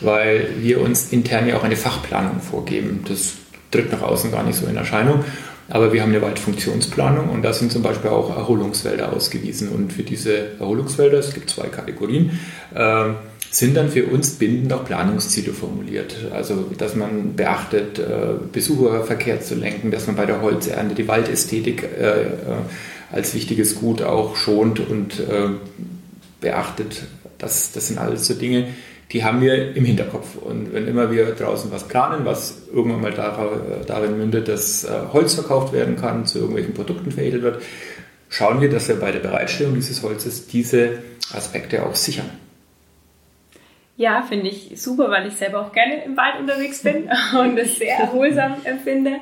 weil wir uns intern ja auch eine Fachplanung vorgeben. Das tritt nach außen gar nicht so in Erscheinung. Aber wir haben eine Waldfunktionsplanung und da sind zum Beispiel auch Erholungswälder ausgewiesen. Und für diese Erholungswälder, es gibt zwei Kategorien, äh, sind dann für uns bindend auch Planungsziele formuliert. Also, dass man beachtet, äh, Besucherverkehr zu lenken, dass man bei der Holzernte die Waldästhetik äh, äh als wichtiges Gut auch schont und beachtet. Das, das sind alles so Dinge, die haben wir im Hinterkopf. Und wenn immer wir draußen was planen, was irgendwann mal darin mündet, dass Holz verkauft werden kann, zu irgendwelchen Produkten veredelt wird, schauen wir, dass wir bei der Bereitstellung dieses Holzes diese Aspekte auch sichern. Ja, finde ich super, weil ich selber auch gerne im Wald unterwegs bin und es sehr erholsam empfinde.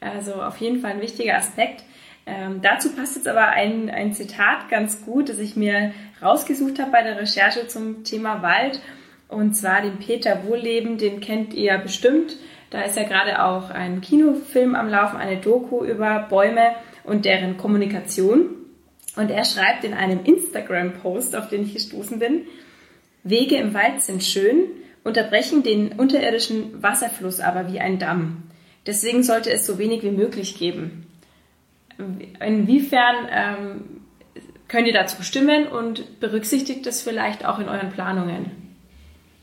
Also auf jeden Fall ein wichtiger Aspekt. Ähm, dazu passt jetzt aber ein, ein Zitat ganz gut, das ich mir rausgesucht habe bei der Recherche zum Thema Wald. Und zwar den Peter Wohlleben, den kennt ihr bestimmt. Da ist ja gerade auch ein Kinofilm am Laufen, eine Doku über Bäume und deren Kommunikation. Und er schreibt in einem Instagram-Post, auf den ich gestoßen bin, Wege im Wald sind schön, unterbrechen den unterirdischen Wasserfluss aber wie ein Damm. Deswegen sollte es so wenig wie möglich geben. Inwiefern ähm, könnt ihr dazu stimmen und berücksichtigt das vielleicht auch in euren Planungen?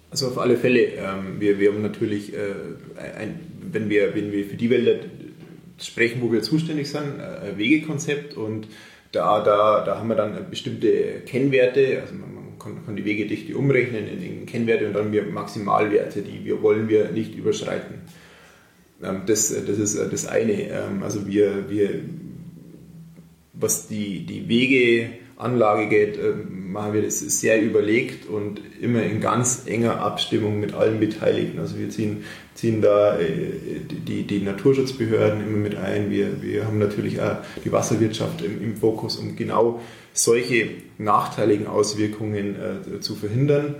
Also auf alle Fälle. Ähm, wir, wir haben natürlich, äh, ein, wenn, wir, wenn wir für die Wälder sprechen, wo wir zuständig sind, ein Wegekonzept und da, da, da haben wir dann bestimmte Kennwerte, also man, kann, kann die Wegedichte umrechnen in, in Kennwerte und dann wir Maximalwerte, die wir wollen wir nicht überschreiten. Ähm, das, das ist das eine. Ähm, also wir, wir was die, die Wegeanlage geht, ähm, machen wir das sehr überlegt und immer in ganz enger Abstimmung mit allen Beteiligten. Also wir ziehen, ziehen da äh, die, die Naturschutzbehörden immer mit ein. Wir, wir haben natürlich auch die Wasserwirtschaft im, im Fokus, um genau solche nachteiligen Auswirkungen äh, zu verhindern.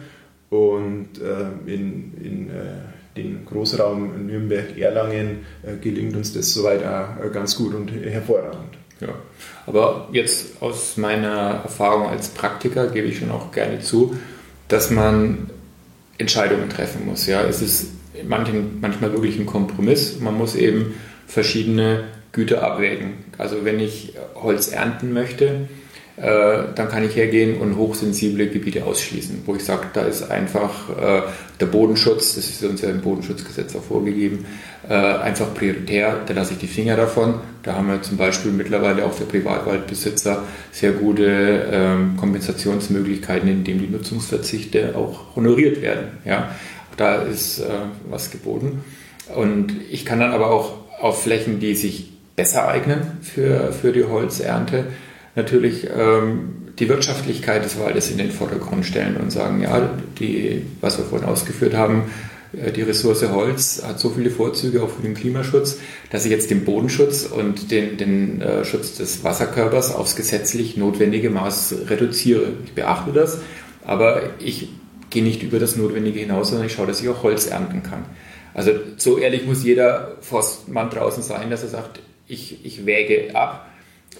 Und äh, in, in äh, den Großraum Nürnberg-Erlangen äh, gelingt uns das soweit auch äh, ganz gut und hervorragend. Ja, aber jetzt aus meiner Erfahrung als Praktiker gebe ich schon auch gerne zu, dass man Entscheidungen treffen muss. Ja, es ist manchen, manchmal wirklich ein Kompromiss. Man muss eben verschiedene Güter abwägen. Also wenn ich Holz ernten möchte, dann kann ich hergehen und hochsensible Gebiete ausschließen, wo ich sage, da ist einfach äh, der Bodenschutz, das ist uns ja im Bodenschutzgesetz auch vorgegeben, äh, einfach prioritär, da lasse ich die Finger davon. Da haben wir zum Beispiel mittlerweile auch für Privatwaldbesitzer sehr gute ähm, Kompensationsmöglichkeiten, indem die Nutzungsverzichte auch honoriert werden. Ja, da ist äh, was geboten. Und ich kann dann aber auch auf Flächen, die sich besser eignen für, für die Holzernte, natürlich ähm, die Wirtschaftlichkeit des Waldes in den Vordergrund stellen und sagen, ja, die, was wir vorhin ausgeführt haben, äh, die Ressource Holz hat so viele Vorzüge auch für den Klimaschutz, dass ich jetzt den Bodenschutz und den, den äh, Schutz des Wasserkörpers aufs gesetzlich notwendige Maß reduziere. Ich beachte das, aber ich gehe nicht über das Notwendige hinaus, sondern ich schaue, dass ich auch Holz ernten kann. Also so ehrlich muss jeder Forstmann draußen sein, dass er sagt, ich, ich wäge ab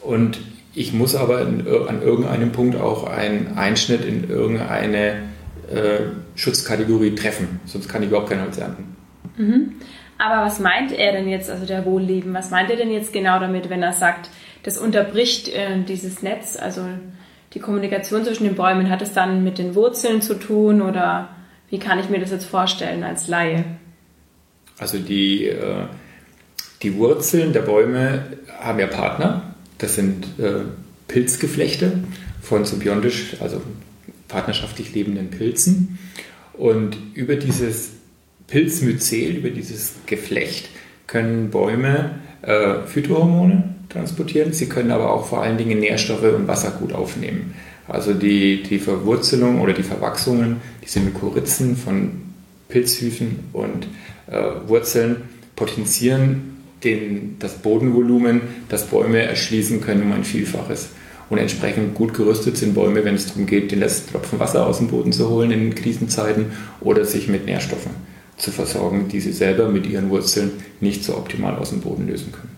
und ich muss aber in, an irgendeinem Punkt auch einen Einschnitt in irgendeine äh, Schutzkategorie treffen, sonst kann ich überhaupt kein Holz ernten. Mhm. Aber was meint er denn jetzt, also der Wohlleben, was meint er denn jetzt genau damit, wenn er sagt, das unterbricht äh, dieses Netz, also die Kommunikation zwischen den Bäumen, hat es dann mit den Wurzeln zu tun oder wie kann ich mir das jetzt vorstellen als Laie? Also die, äh, die Wurzeln der Bäume haben ja Partner das sind äh, Pilzgeflechte von symbiontisch, also partnerschaftlich lebenden Pilzen. Und über dieses Pilzmyzel, über dieses Geflecht, können Bäume äh, Phytohormone transportieren. Sie können aber auch vor allen Dingen Nährstoffe und Wasser gut aufnehmen. Also die, die Verwurzelung oder die Verwachsungen, diese Mykorrhizen von Pilzhüfen und äh, Wurzeln potenzieren den, das Bodenvolumen, das Bäume erschließen können, um ein Vielfaches. Und entsprechend gut gerüstet sind Bäume, wenn es darum geht, den letzten Tropfen Wasser aus dem Boden zu holen in Krisenzeiten oder sich mit Nährstoffen zu versorgen, die sie selber mit ihren Wurzeln nicht so optimal aus dem Boden lösen können.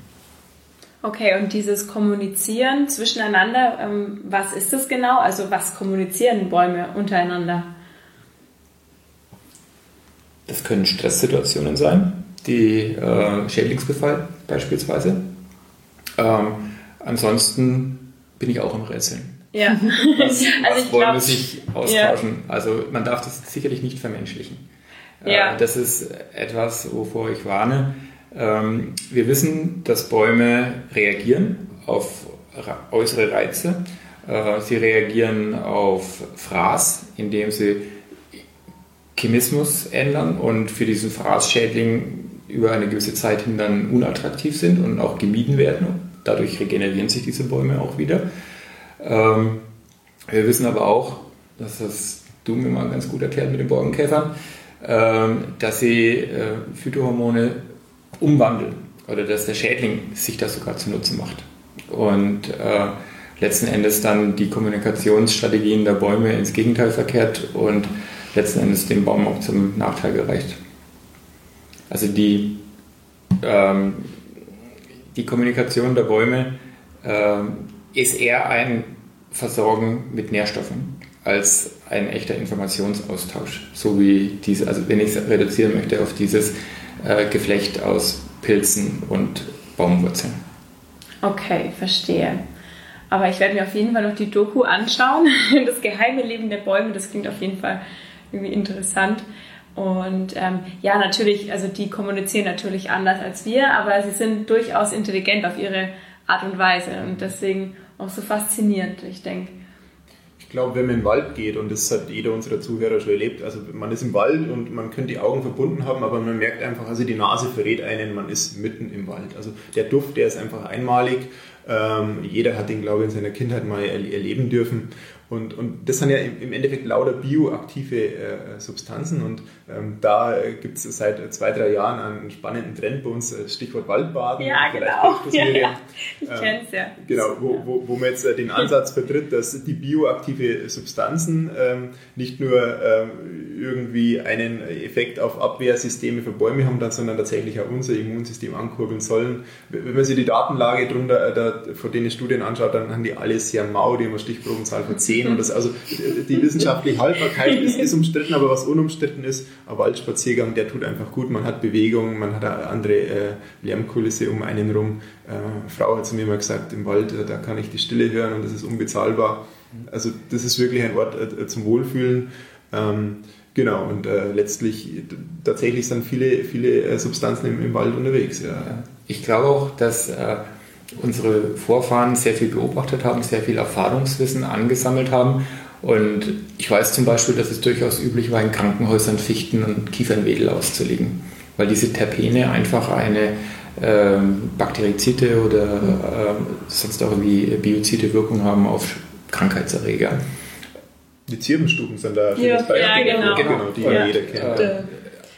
Okay, und dieses Kommunizieren zwischeneinander, ähm, was ist das genau? Also was kommunizieren Bäume untereinander? Das können Stresssituationen sein, die äh, Schädlingsbefall beispielsweise. Ähm, ansonsten bin ich auch im Rätseln. Ja. Was, also was wollen glaub, wir sich austauschen? Ja. Also man darf das sicherlich nicht vermenschlichen. Äh, ja. das ist etwas, wovor ich warne. Ähm, wir wissen, dass Bäume reagieren auf äußere Reize. Äh, sie reagieren auf Fraß, indem sie Chemismus ändern und für diesen Fraßschädling über eine gewisse Zeit hin dann unattraktiv sind und auch gemieden werden. Dadurch regenerieren sich diese Bäume auch wieder. Ähm, wir wissen aber auch, dass das du mir mal ganz gut erklärt mit den Borkenkäfern, ähm, dass sie äh, Phytohormone umwandeln oder dass der Schädling sich das sogar zunutze macht. Und äh, letzten Endes dann die Kommunikationsstrategien der Bäume ins Gegenteil verkehrt und letzten Endes dem Baum auch zum Nachteil gereicht. Also die, ähm, die Kommunikation der Bäume ähm, ist eher ein Versorgen mit Nährstoffen als ein echter Informationsaustausch. So wie diese, also wenn ich es reduzieren möchte auf dieses äh, Geflecht aus Pilzen und Baumwurzeln. Okay, verstehe. Aber ich werde mir auf jeden Fall noch die Doku anschauen. Das geheime Leben der Bäume, das klingt auf jeden Fall irgendwie interessant. Und ähm, ja, natürlich, also die kommunizieren natürlich anders als wir, aber sie sind durchaus intelligent auf ihre Art und Weise und deswegen auch so faszinierend, ich denke. Ich glaube, wenn man in den Wald geht, und das hat jeder unserer Zuhörer schon erlebt, also man ist im Wald und man könnte die Augen verbunden haben, aber man merkt einfach, also die Nase verrät einen, man ist mitten im Wald. Also der Duft, der ist einfach einmalig. Ähm, jeder hat den, glaube ich, in seiner Kindheit mal erleben dürfen. Und, und das sind ja im Endeffekt lauter bioaktive äh, Substanzen und ähm, da gibt es seit zwei, drei Jahren einen spannenden Trend bei uns, äh, Stichwort Waldbaden. Ja, genau. Ja, ja. Ich ähm, kenne es ja. Genau, wo, wo, wo man jetzt äh, den Ansatz vertritt, dass die bioaktive Substanzen ähm, nicht nur ähm, irgendwie einen Effekt auf Abwehrsysteme für Bäume haben, sondern tatsächlich auch unser Immunsystem ankurbeln sollen. Wenn man sich die Datenlage drunter, äh, da, vor denen Studien anschaut, dann haben die alle sehr mau, die haben eine Stichprobenzahl von 10 gehen. Und das, also die wissenschaftliche Haltbarkeit ist, ist umstritten, aber was unumstritten ist, ein Waldspaziergang, der tut einfach gut. Man hat Bewegung, man hat eine andere äh, Lärmkulisse um einen rum. Äh, Frau hat zu mir mal gesagt, im Wald, äh, da kann ich die Stille hören und das ist unbezahlbar. Also das ist wirklich ein Ort äh, zum Wohlfühlen. Ähm, Genau, und äh, letztlich tatsächlich sind viele, viele äh, Substanzen im, im, Wald unterwegs. Ja. Ich glaube auch, dass äh, unsere Vorfahren sehr viel beobachtet haben, sehr viel Erfahrungswissen angesammelt haben. Und ich weiß zum Beispiel, dass es durchaus üblich war, in Krankenhäusern Fichten und Kiefernwedel auszulegen, weil diese Terpene einfach eine ähm, bakterizide oder äh, sonst auch irgendwie biozide Wirkung haben auf Krankheitserreger. Die Zirbenstuben sind da ja, Beispiel. Ja, genau. genau die ja. jeder kennt. Äh,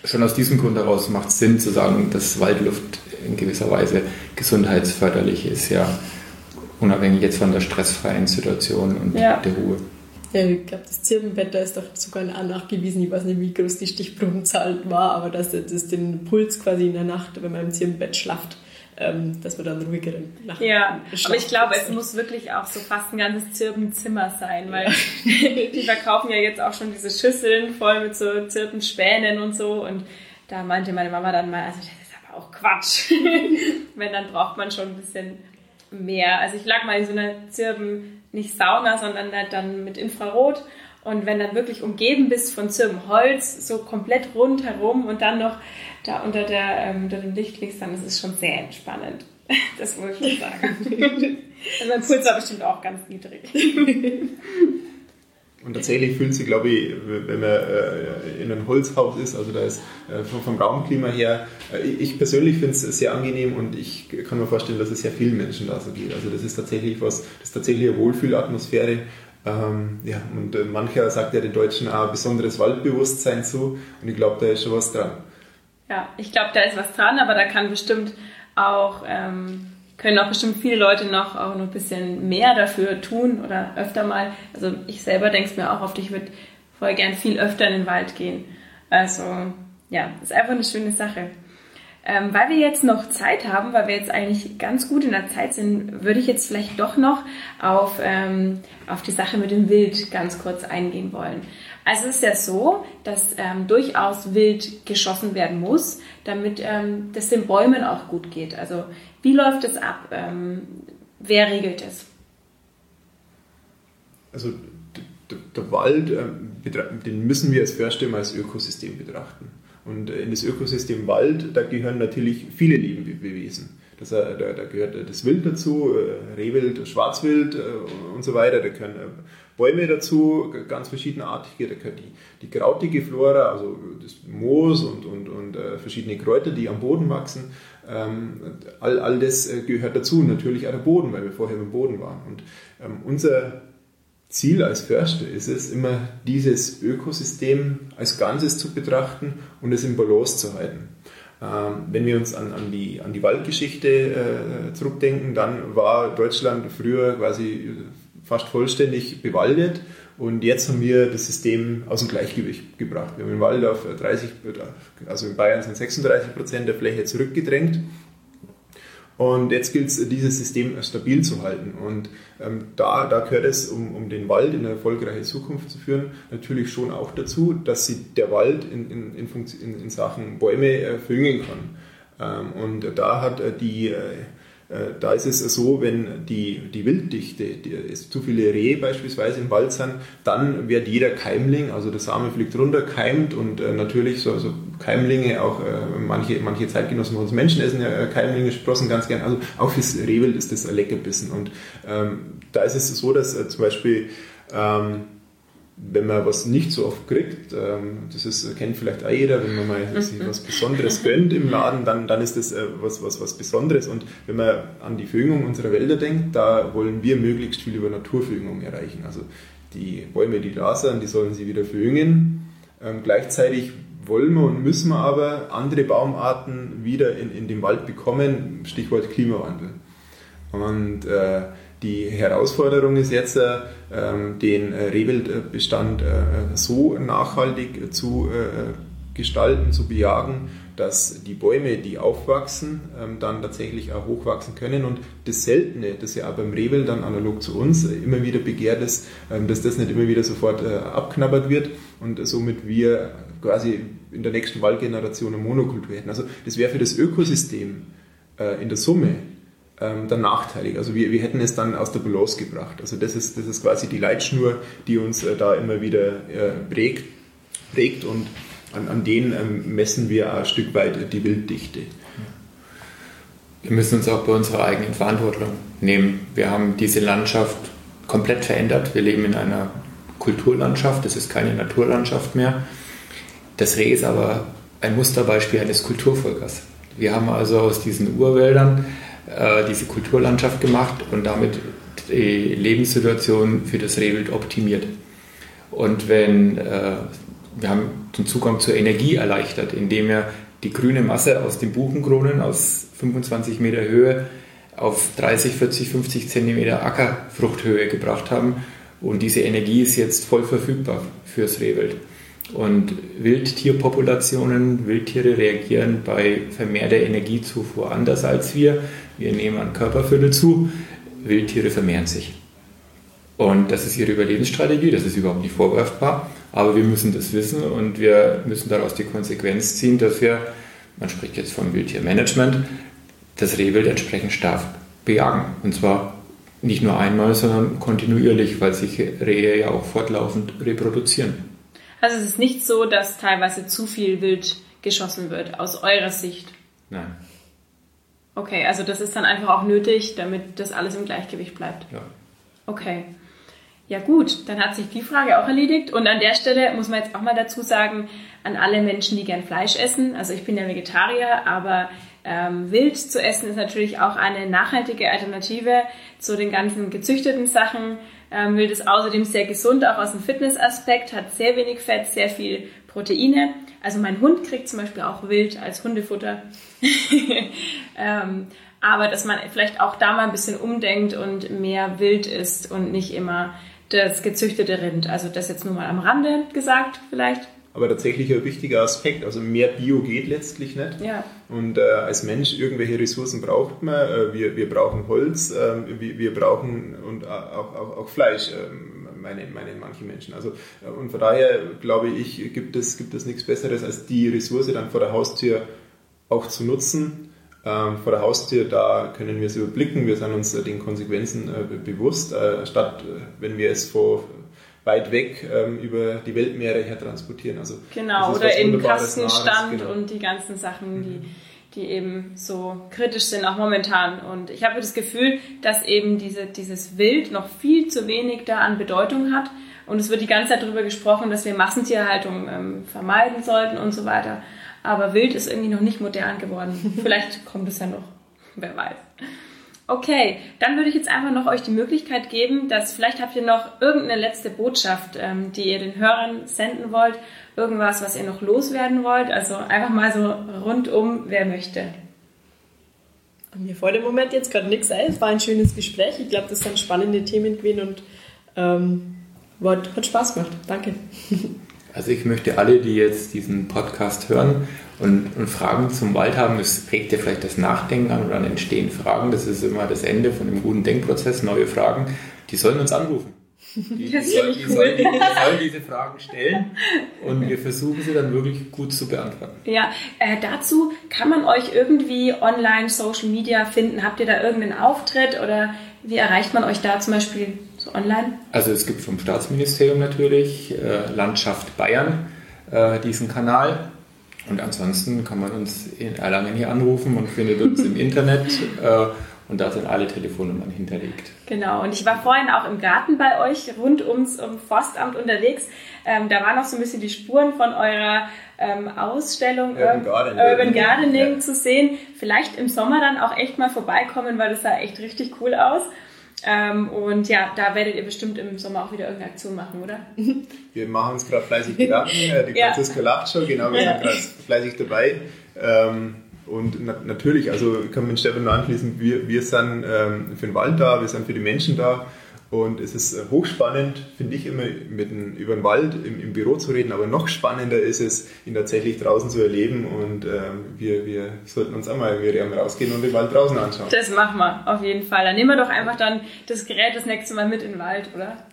schon aus diesem Grund heraus macht es Sinn zu sagen, dass Waldluft in gewisser Weise gesundheitsförderlich ist, ja. Unabhängig jetzt von der stressfreien Situation und ja. der Ruhe. Ja, ich glaube, das Zirbenwetter ist doch sogar nachgewiesen. Ich weiß nicht, wie groß die Stichprobenzahl war, aber dass das den Puls quasi in der Nacht, wenn man im Zirbenbett schlaft, ähm, dass man dann ruhigeren Nacht Ja, aber ich glaube, es muss wirklich auch so fast ein ganzes Zirbenzimmer sein, weil die verkaufen ja jetzt auch schon diese Schüsseln voll mit so Zirbenspänen und so und da meinte meine Mama dann mal, also auch Quatsch. Wenn, dann braucht man schon ein bisschen mehr. Also ich lag mal in so einer Zirben, nicht Sauna, sondern dann mit Infrarot. Und wenn dann wirklich umgeben bist von Zirbenholz, so komplett rundherum und dann noch da unter, der, ähm, unter dem Licht liegst, dann ist es schon sehr entspannend. Das muss ich schon sagen. also mein Puls war bestimmt auch ganz niedrig. Und tatsächlich fühlt sich, glaube ich, wenn man äh, in einem Holzhaus ist, also da ist äh, vom, Raumklima her, äh, ich persönlich finde es sehr angenehm und ich kann mir vorstellen, dass es sehr vielen Menschen da so geht. Also das ist tatsächlich was, das ist tatsächlich eine Wohlfühlatmosphäre. Ähm, ja, und mancher sagt ja den Deutschen auch besonderes Waldbewusstsein zu und ich glaube, da ist schon was dran. Ja, ich glaube, da ist was dran, aber da kann bestimmt auch ähm, können auch bestimmt viele Leute noch auch noch ein bisschen mehr dafür tun oder öfter mal. Also ich selber denke es mir auch oft, ich würde voll gern viel öfter in den Wald gehen. Also ja, ist einfach eine schöne Sache. Ähm, weil wir jetzt noch Zeit haben, weil wir jetzt eigentlich ganz gut in der Zeit sind, würde ich jetzt vielleicht doch noch auf, ähm, auf die Sache mit dem Wild ganz kurz eingehen wollen. Also es ist ja so, dass ähm, durchaus wild geschossen werden muss, damit ähm, das den Bäumen auch gut geht. Also wie läuft es ab? Ähm, wer regelt es? Also der Wald, ähm, den müssen wir als Förster als Ökosystem betrachten. Und in das Ökosystem Wald, da gehören natürlich viele Lebewesen. Das, da, da, gehört das Wild dazu, äh, Rehwild, Schwarzwild äh, und so weiter. Da gehören äh, Bäume dazu, ganz verschiedenartige. Da gehört die, die krautige Flora, also das Moos und, und, und verschiedene Kräuter, die am Boden wachsen. Ähm, all, all das gehört dazu. Natürlich auch der Boden, weil wir vorher im Boden waren. Und ähm, unser Ziel als Förster ist es, immer dieses Ökosystem als Ganzes zu betrachten und es im Balance zu halten. Ähm, wenn wir uns an, an, die, an die Waldgeschichte äh, zurückdenken, dann war Deutschland früher quasi fast vollständig bewaldet und jetzt haben wir das System aus dem Gleichgewicht gebracht. Wir haben den Wald auf 30, also in Bayern sind 36 Prozent der Fläche zurückgedrängt und jetzt gilt es, dieses System stabil zu halten. Und ähm, da, da gehört es, um, um den Wald in eine erfolgreiche Zukunft zu führen, natürlich schon auch dazu, dass sie der Wald in, in, in, in Sachen Bäume äh, verjüngen kann. Ähm, und da hat äh, die äh, da ist es so, wenn die, die Wilddichte, die, ist zu viele Rehe beispielsweise im Wald sind, dann wird jeder Keimling, also der Same fliegt runter, keimt und äh, natürlich so, so Keimlinge, auch äh, manche, manche Zeitgenossen von uns Menschen essen ja äh, Keimlinge, Sprossen ganz gern. Also auch fürs Rehwild ist das ein Leckerbissen. Und ähm, da ist es so, dass äh, zum Beispiel ähm, wenn man was nicht so oft kriegt, ähm, das ist, kennt vielleicht auch jeder, wenn man mal sich was Besonderes gönnt im Laden, dann, dann ist das äh, was, was, was Besonderes. Und wenn man an die Verjüngung unserer Wälder denkt, da wollen wir möglichst viel über Naturverjüngung erreichen. Also die Bäume, die da sind, die sollen sie wieder verjüngen. Ähm, gleichzeitig wollen wir und müssen wir aber andere Baumarten wieder in, in den Wald bekommen, Stichwort Klimawandel. Und äh, die Herausforderung ist jetzt, äh, den äh, Rehwildbestand äh, so nachhaltig zu gestalten, zu bejagen, dass die Bäume, die aufwachsen, ähm, dann tatsächlich auch hochwachsen können. Und das Seltene, das ja auch beim Rehwild dann analog zu uns immer wieder begehrt ist, ähm, dass das nicht immer wieder sofort abknabbert wird und somit wir quasi in der nächsten Waldgeneration eine Monokultur hätten. Also das wäre für das Ökosystem in der Summe ähm, dann nachteilig. Also wir, wir hätten es dann aus der Balance gebracht. Also das ist, das ist quasi die Leitschnur, die uns äh, da immer wieder äh, prägt, prägt und an, an denen ähm, messen wir ein Stück weit die Wilddichte. Wir müssen uns auch bei unserer eigenen Verantwortung nehmen. Wir haben diese Landschaft komplett verändert. Wir leben in einer Kulturlandschaft, das ist keine Naturlandschaft mehr. Das Reh ist aber ein Musterbeispiel eines Kulturvolkers. Wir haben also aus diesen Urwäldern äh, diese Kulturlandschaft gemacht und damit die Lebenssituation für das Rehwild optimiert. Und wenn äh, wir haben den Zugang zur Energie erleichtert, indem wir die grüne Masse aus den Buchenkronen aus 25 Meter Höhe auf 30, 40, 50 Zentimeter Ackerfruchthöhe gebracht haben. Und diese Energie ist jetzt voll verfügbar fürs Rehwild. Und Wildtierpopulationen, Wildtiere reagieren bei vermehrter Energiezufuhr anders als wir. Wir nehmen an Körperfülle zu, Wildtiere vermehren sich. Und das ist ihre Überlebensstrategie, das ist überhaupt nicht vorwerfbar, aber wir müssen das wissen und wir müssen daraus die Konsequenz ziehen, dass wir, man spricht jetzt vom Wildtiermanagement, das Rehwild entsprechend stark bejagen. Und zwar nicht nur einmal, sondern kontinuierlich, weil sich Rehe ja auch fortlaufend reproduzieren. Also es ist nicht so, dass teilweise zu viel Wild geschossen wird, aus eurer Sicht? Nein. Okay, also das ist dann einfach auch nötig, damit das alles im Gleichgewicht bleibt. Ja. Okay. Ja gut, dann hat sich die Frage auch erledigt. Und an der Stelle muss man jetzt auch mal dazu sagen, an alle Menschen, die gern Fleisch essen, also ich bin ja Vegetarier, aber ähm, wild zu essen ist natürlich auch eine nachhaltige Alternative zu den ganzen gezüchteten Sachen. Ähm, Wild ist außerdem sehr gesund, auch aus dem Fitnessaspekt, hat sehr wenig Fett, sehr viel Proteine. Also mein Hund kriegt zum Beispiel auch Wild als Hundefutter. ähm, aber dass man vielleicht auch da mal ein bisschen umdenkt und mehr Wild isst und nicht immer das gezüchtete Rind. Also das jetzt nur mal am Rande gesagt vielleicht. Aber tatsächlich ein wichtiger Aspekt. Also mehr Bio geht letztlich nicht. Ja. Und äh, als Mensch irgendwelche Ressourcen braucht man. Äh, wir, wir brauchen Holz, äh, wir, wir brauchen und auch, auch, auch Fleisch, äh, meinen meine manche Menschen. Also, äh, und von daher glaube ich, gibt es, gibt es nichts Besseres, als die Ressource dann vor der Haustür auch zu nutzen. Ähm, vor der Haustür, da können wir es überblicken, wir sind uns den Konsequenzen äh, bewusst, statt wenn wir es vor weit weg ähm, über die Weltmeere her transportieren. Also genau, oder in Kastenstand genau. und die ganzen Sachen, die, die eben so kritisch sind, auch momentan. Und ich habe das Gefühl, dass eben diese, dieses Wild noch viel zu wenig da an Bedeutung hat. Und es wird die ganze Zeit darüber gesprochen, dass wir Massentierhaltung ähm, vermeiden sollten und so weiter. Aber Wild ist irgendwie noch nicht modern geworden. Vielleicht kommt es ja noch. Wer weiß. Okay, dann würde ich jetzt einfach noch euch die Möglichkeit geben, dass vielleicht habt ihr noch irgendeine letzte Botschaft, ähm, die ihr den Hörern senden wollt, irgendwas, was ihr noch loswerden wollt. Also einfach mal so rundum, wer möchte. Mir vor dem Moment jetzt gerade nichts ein. Es war ein schönes Gespräch. Ich glaube, das sind spannende Themen gewesen und ähm, hat, hat Spaß gemacht. Danke. Also ich möchte alle, die jetzt diesen Podcast hören, und, und, Fragen zum Wald haben, es regt ja vielleicht das Nachdenken an und dann entstehen Fragen. Das ist immer das Ende von dem guten Denkprozess, neue Fragen. Die sollen uns anrufen. Die, die, soll, die, cool. sollen, die, sollen, diese Fragen stellen und wir versuchen sie dann wirklich gut zu beantworten. Ja, äh, dazu kann man euch irgendwie online, Social Media finden. Habt ihr da irgendeinen Auftritt oder wie erreicht man euch da zum Beispiel so online? Also es gibt vom Staatsministerium natürlich äh, Landschaft Bayern äh, diesen Kanal und ansonsten kann man uns in Erlangen hier anrufen und findet uns im Internet. Äh, und da sind alle Telefonnummern hinterlegt. Genau, und ich war vorhin auch im Garten bei euch rund ums um Forstamt unterwegs. Ähm, da waren noch so ein bisschen die Spuren von eurer ähm, Ausstellung Urban, Gardening, Urban Gardening ja. zu sehen. Vielleicht im Sommer dann auch echt mal vorbeikommen, weil das sah echt richtig cool aus. Ähm, und ja, da werdet ihr bestimmt im Sommer auch wieder irgendeine Aktion machen, oder? Wir machen uns gerade fleißig Gedanken. Äh, die Franziska ja. lacht schon, genau, wir ja. sind gerade fleißig dabei. Ähm, und na natürlich, also ich kann mit Stefan nur anschließen, wir, wir sind ähm, für den Wald da, wir sind für die Menschen da. Und es ist äh, hochspannend, finde ich immer, mit dem, über den Wald im, im, Büro zu reden, aber noch spannender ist es, ihn tatsächlich draußen zu erleben. Und ähm, wir, wir sollten uns auch mal irgendwie rausgehen und den Wald draußen anschauen. Das machen wir, auf jeden Fall. Dann nehmen wir doch einfach dann das Gerät das nächste Mal mit in den Wald, oder?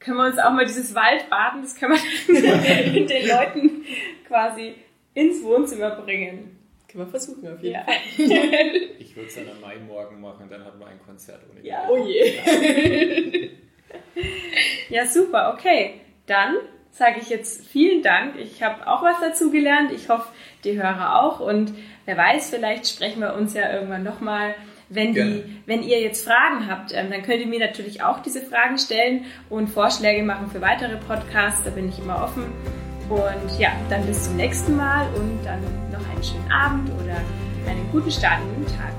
Können wir uns auch mal dieses Waldbaden, das können wir dann den Leuten quasi ins Wohnzimmer bringen. Können wir versuchen, auf jeden ja. Fall. ich würde es dann am Mai-Morgen machen, dann hat man ein Konzert ohne Ja, oh je. ja, super, okay. Dann sage ich jetzt vielen Dank. Ich habe auch was dazu gelernt. Ich hoffe, die Hörer auch. Und wer weiß, vielleicht sprechen wir uns ja irgendwann nochmal. Wenn, die, wenn ihr jetzt Fragen habt, ähm, dann könnt ihr mir natürlich auch diese Fragen stellen und Vorschläge machen für weitere Podcasts. Da bin ich immer offen. Und ja, dann bis zum nächsten Mal und dann noch einen schönen Abend oder einen guten Start in den Tag.